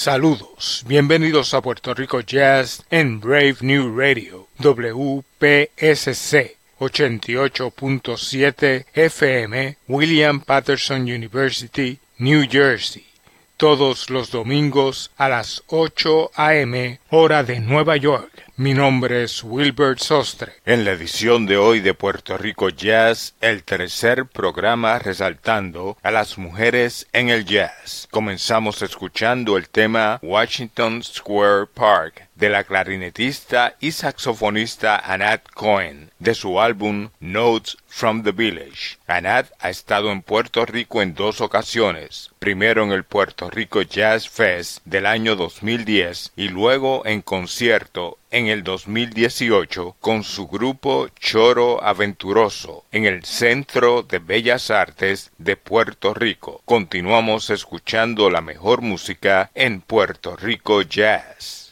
Saludos, bienvenidos a Puerto Rico Jazz en Brave New Radio, WPSC 88.7 FM, William Patterson University, New Jersey todos los domingos a las 8 a.m. hora de Nueva York. Mi nombre es Wilbert Sostre. En la edición de hoy de Puerto Rico Jazz, el tercer programa resaltando a las mujeres en el jazz. Comenzamos escuchando el tema Washington Square Park de la clarinetista y saxofonista Anat Cohen de su álbum Notes from the Village. Anat ha estado en Puerto Rico en dos ocasiones, primero en el Puerto Rico Jazz Fest del año 2010 y luego en concierto en el 2018 con su grupo Choro Aventuroso en el Centro de Bellas Artes de Puerto Rico. Continuamos escuchando la mejor música en Puerto Rico Jazz.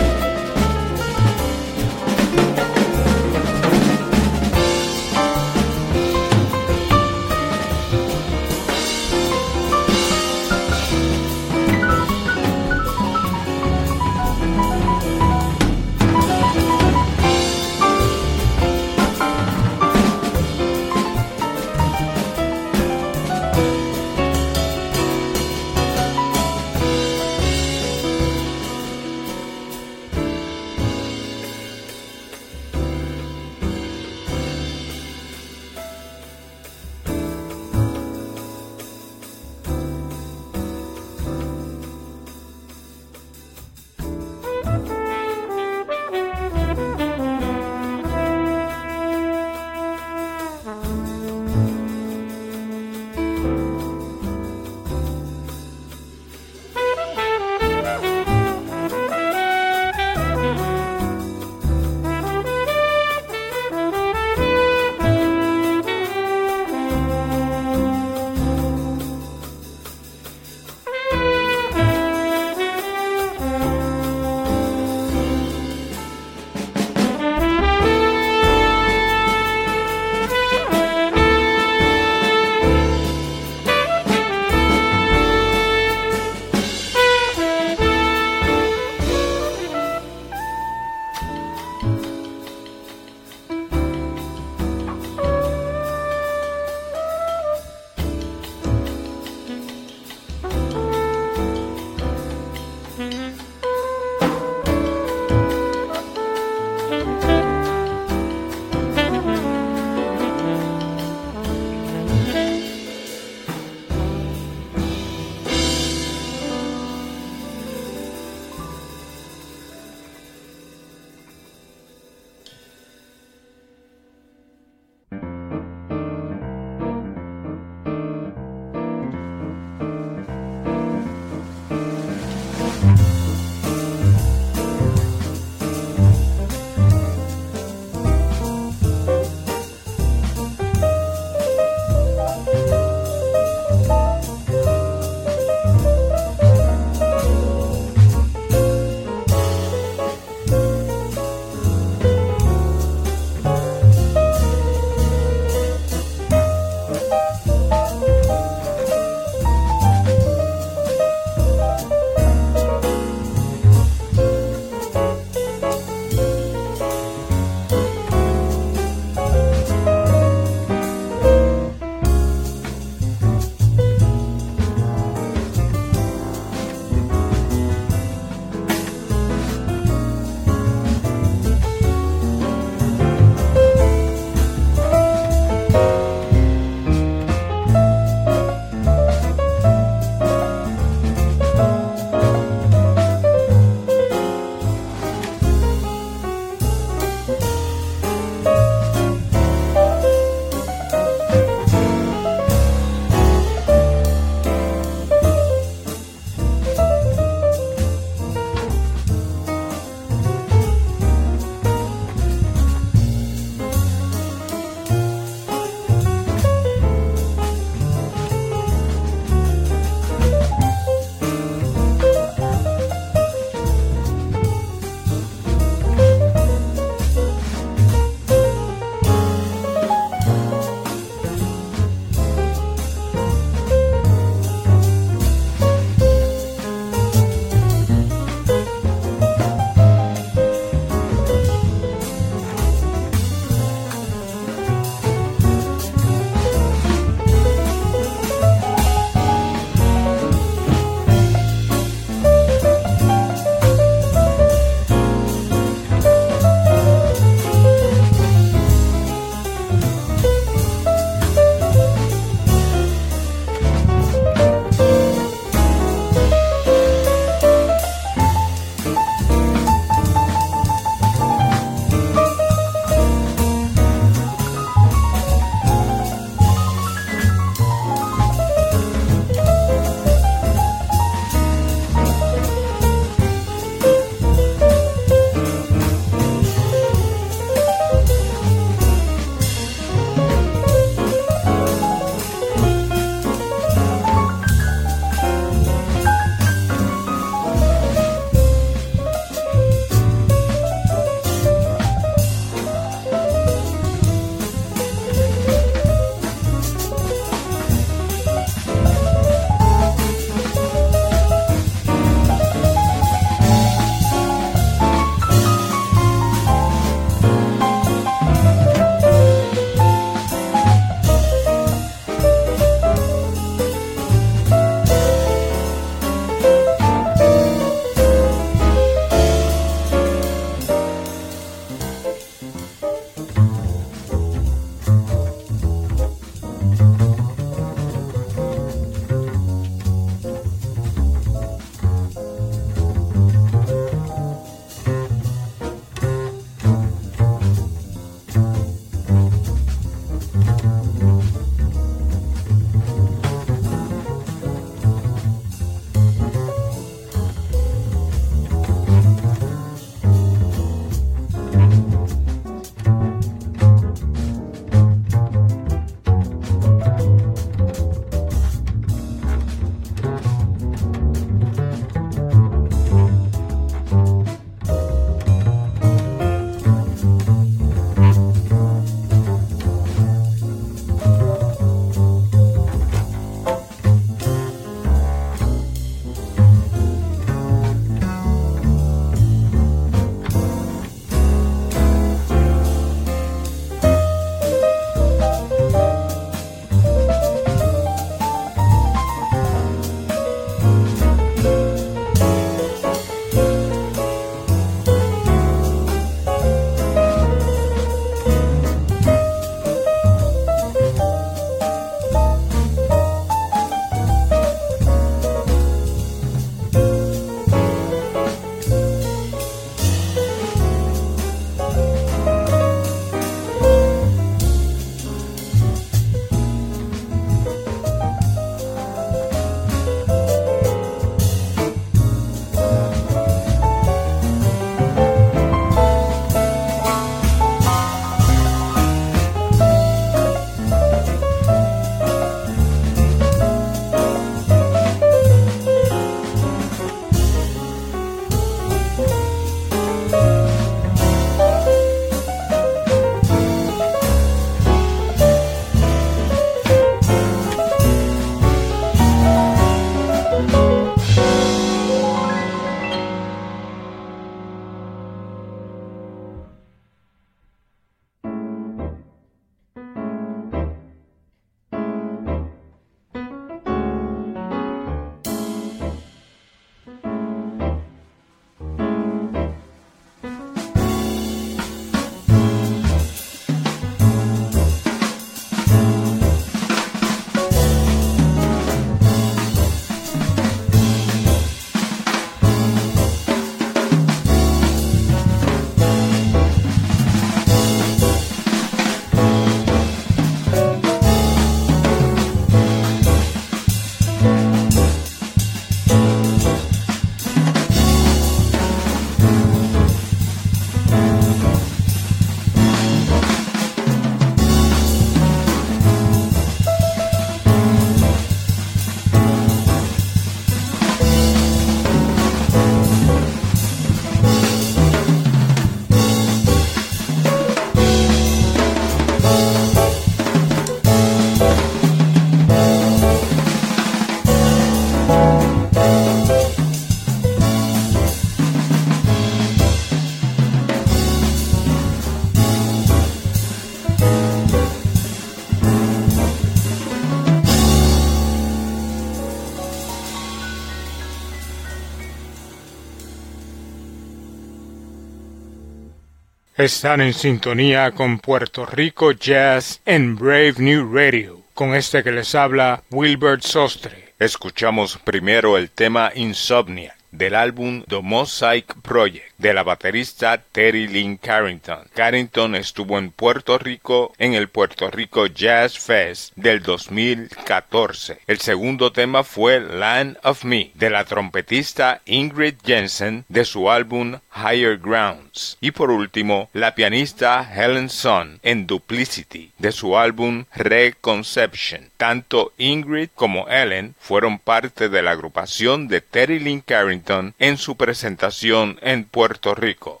Están en sintonía con Puerto Rico Jazz en Brave New Radio, con este que les habla Wilbert Sostre. Escuchamos primero el tema Insomnia del álbum The Mosaic Project de la baterista Terry Lynn Carrington. Carrington estuvo en Puerto Rico en el Puerto Rico Jazz Fest del 2014. El segundo tema fue Land of Me de la trompetista Ingrid Jensen de su álbum Higher Grounds. Y por último, la pianista Helen Son en Duplicity de su álbum Reconception. Tanto Ingrid como Helen fueron parte de la agrupación de Terry Lynn Carrington en su presentación en Puerto Rico.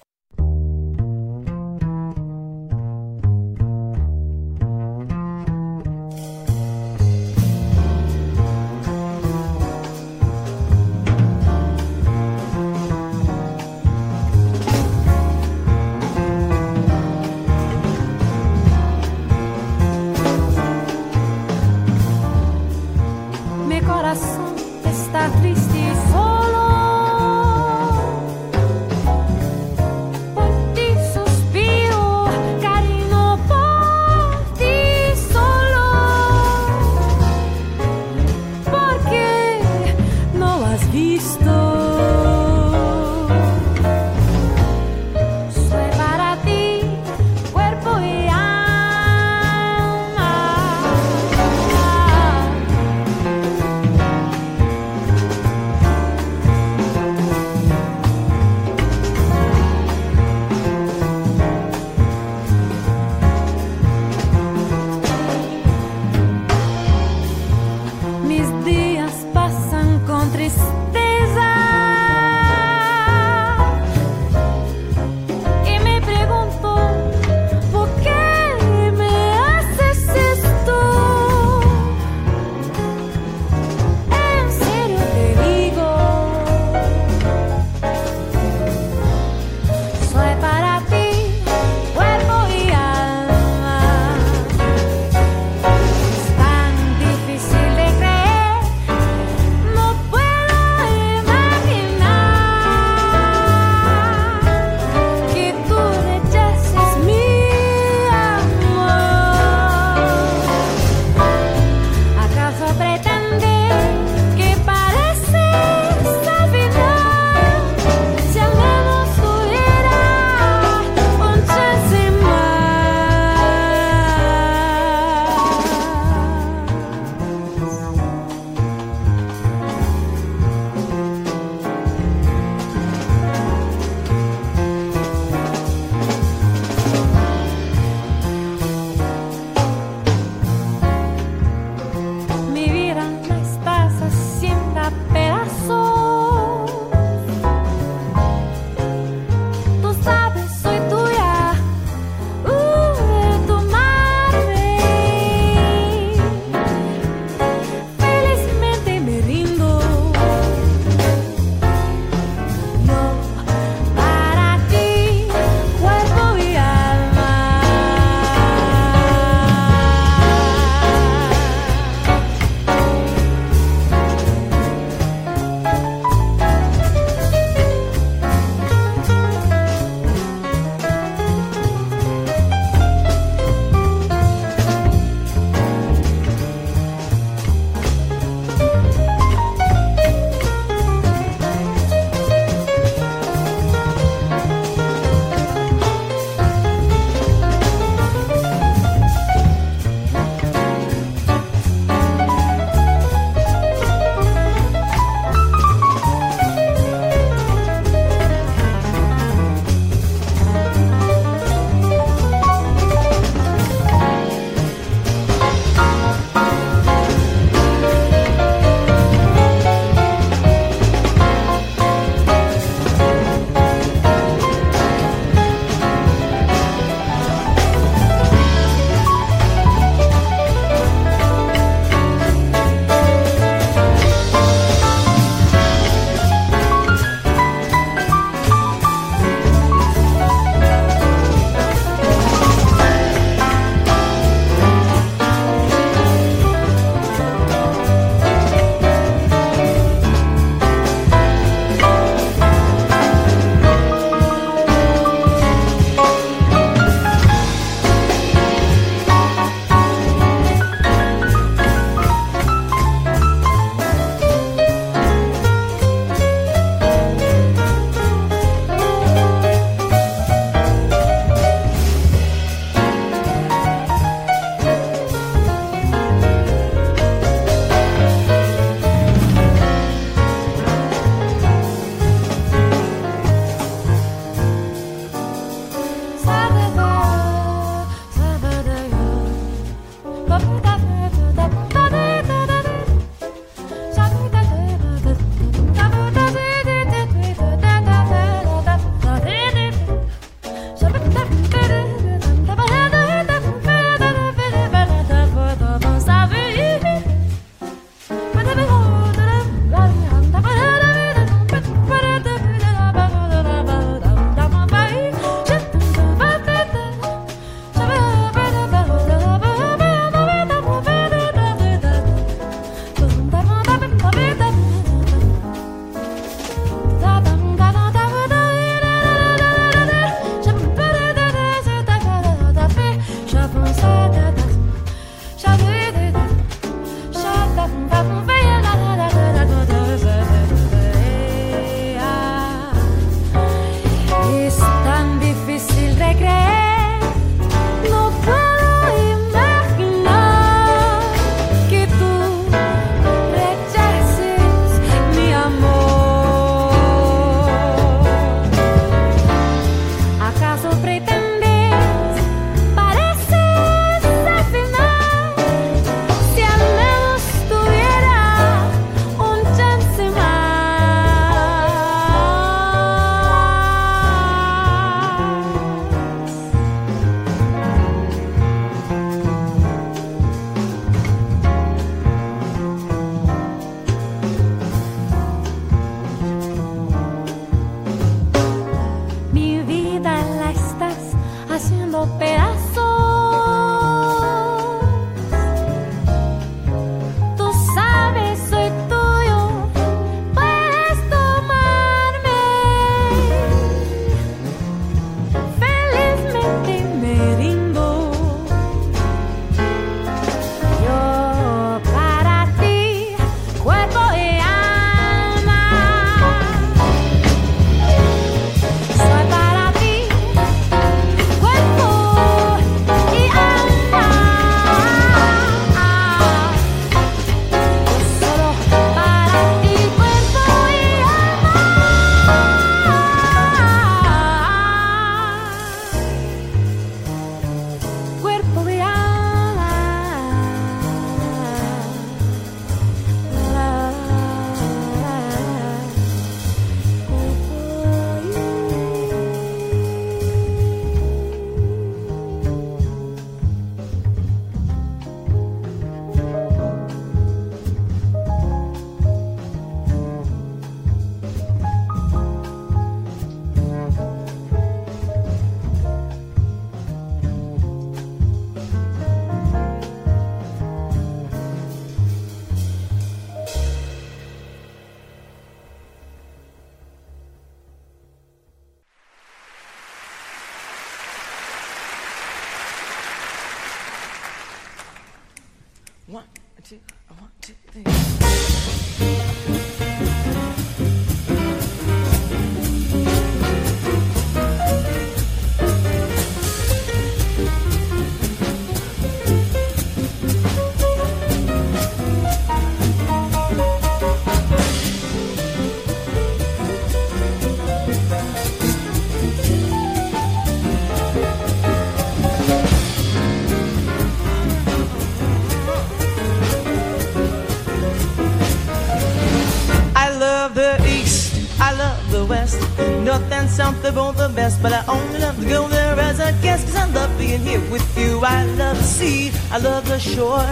Best, but I only love to go there as a guest, cause I love being here with you. I love the sea, I love the shore,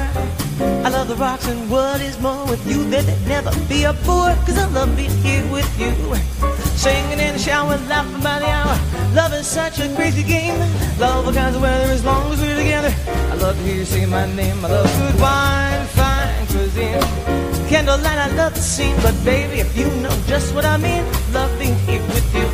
I love the rocks, and what is more with you, there never be a bore, cause I love being here with you. Singing in the shower, laughing by the hour, love is such a crazy game. Love all kinds of weather as long as we're together. I love to hear you say my name, I love good wine, fine cuisine. Candlelight, I love the scene, but baby, if you know just what I mean, love being here with you.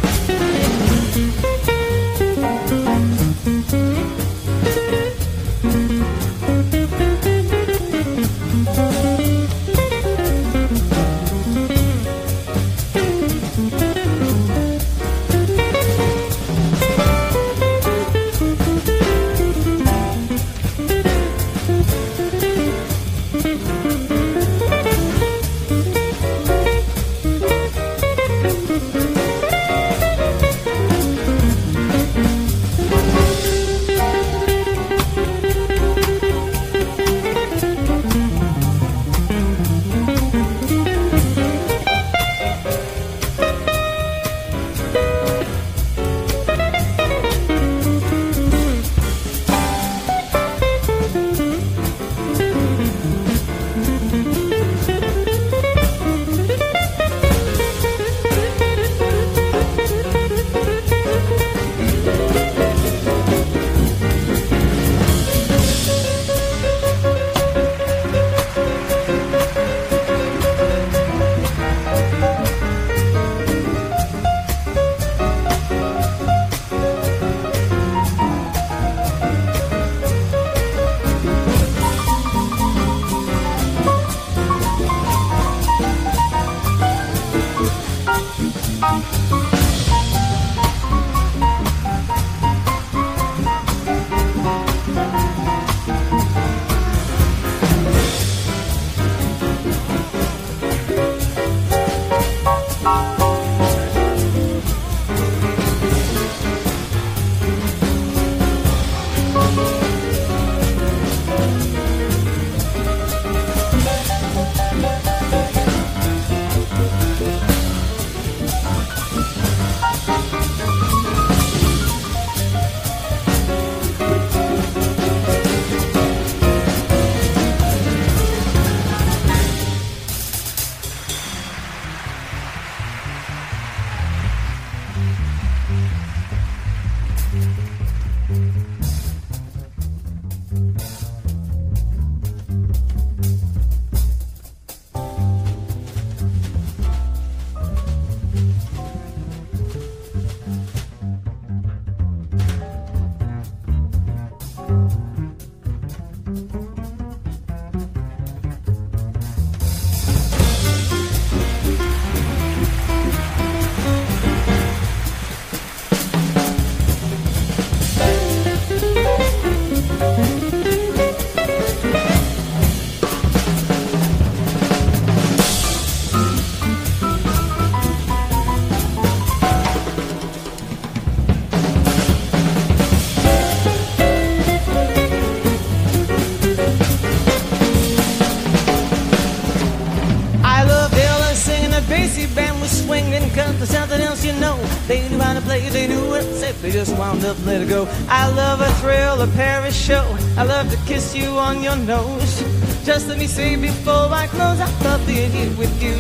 Let it safe. They just wound up letting go. I love a thrill, a Paris show. I love to kiss you on your nose. Just let me say before I close, I love being here with you.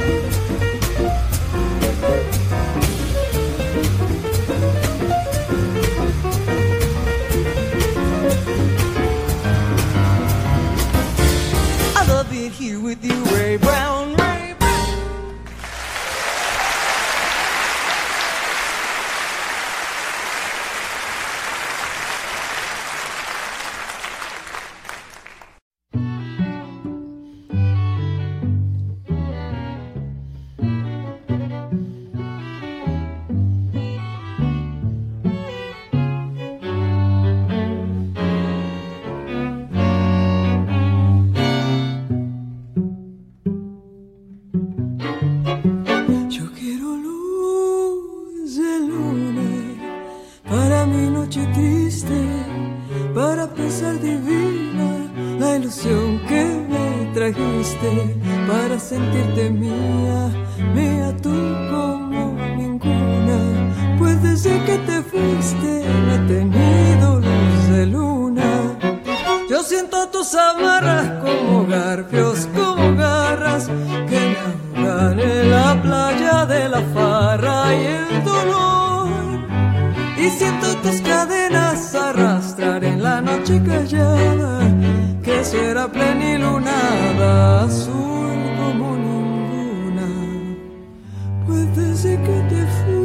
I playa de la farra y el dolor. Y siento tus cadenas arrastrar en la noche callada será plenilunada, azul como ninguna. Pues desde que te fuiste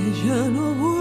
vision of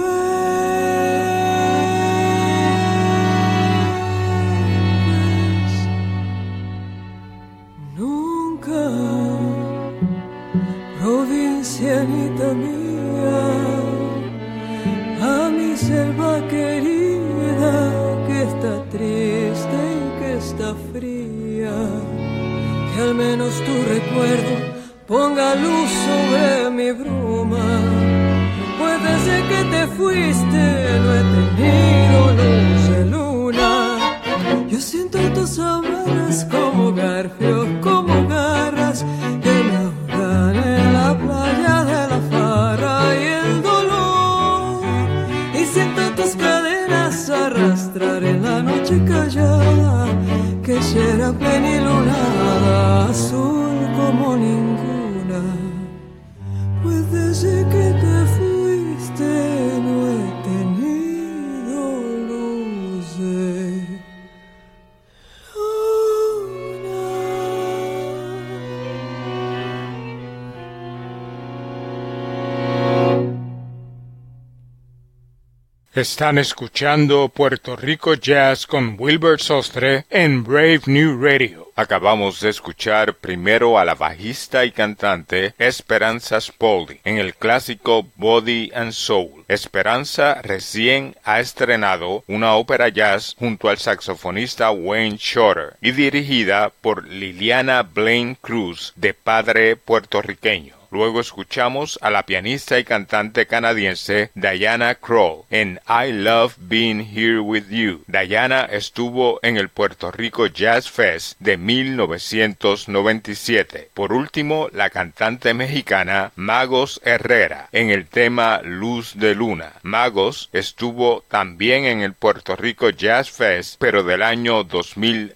Están escuchando Puerto Rico Jazz con Wilbur Sostre en Brave New Radio. Acabamos de escuchar primero a la bajista y cantante Esperanza Spalding en el clásico Body and Soul. Esperanza recién ha estrenado una ópera jazz junto al saxofonista Wayne Shorter y dirigida por Liliana Blaine Cruz de padre puertorriqueño. Luego escuchamos a la pianista y cantante canadiense Diana Kroll en I Love Being Here With You. Diana estuvo en el Puerto Rico Jazz Fest de 1997. Por último, la cantante mexicana Magos Herrera en el tema Luz de Luna. Magos estuvo también en el Puerto Rico Jazz Fest, pero del año 2000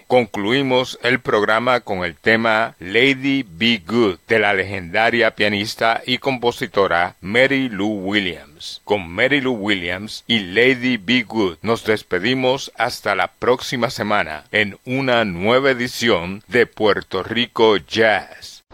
Concluimos el programa con el tema Lady Be Good de la legendaria pianista y compositora Mary Lou Williams. Con Mary Lou Williams y Lady Be Good nos despedimos hasta la próxima semana en una nueva edición de Puerto Rico Jazz.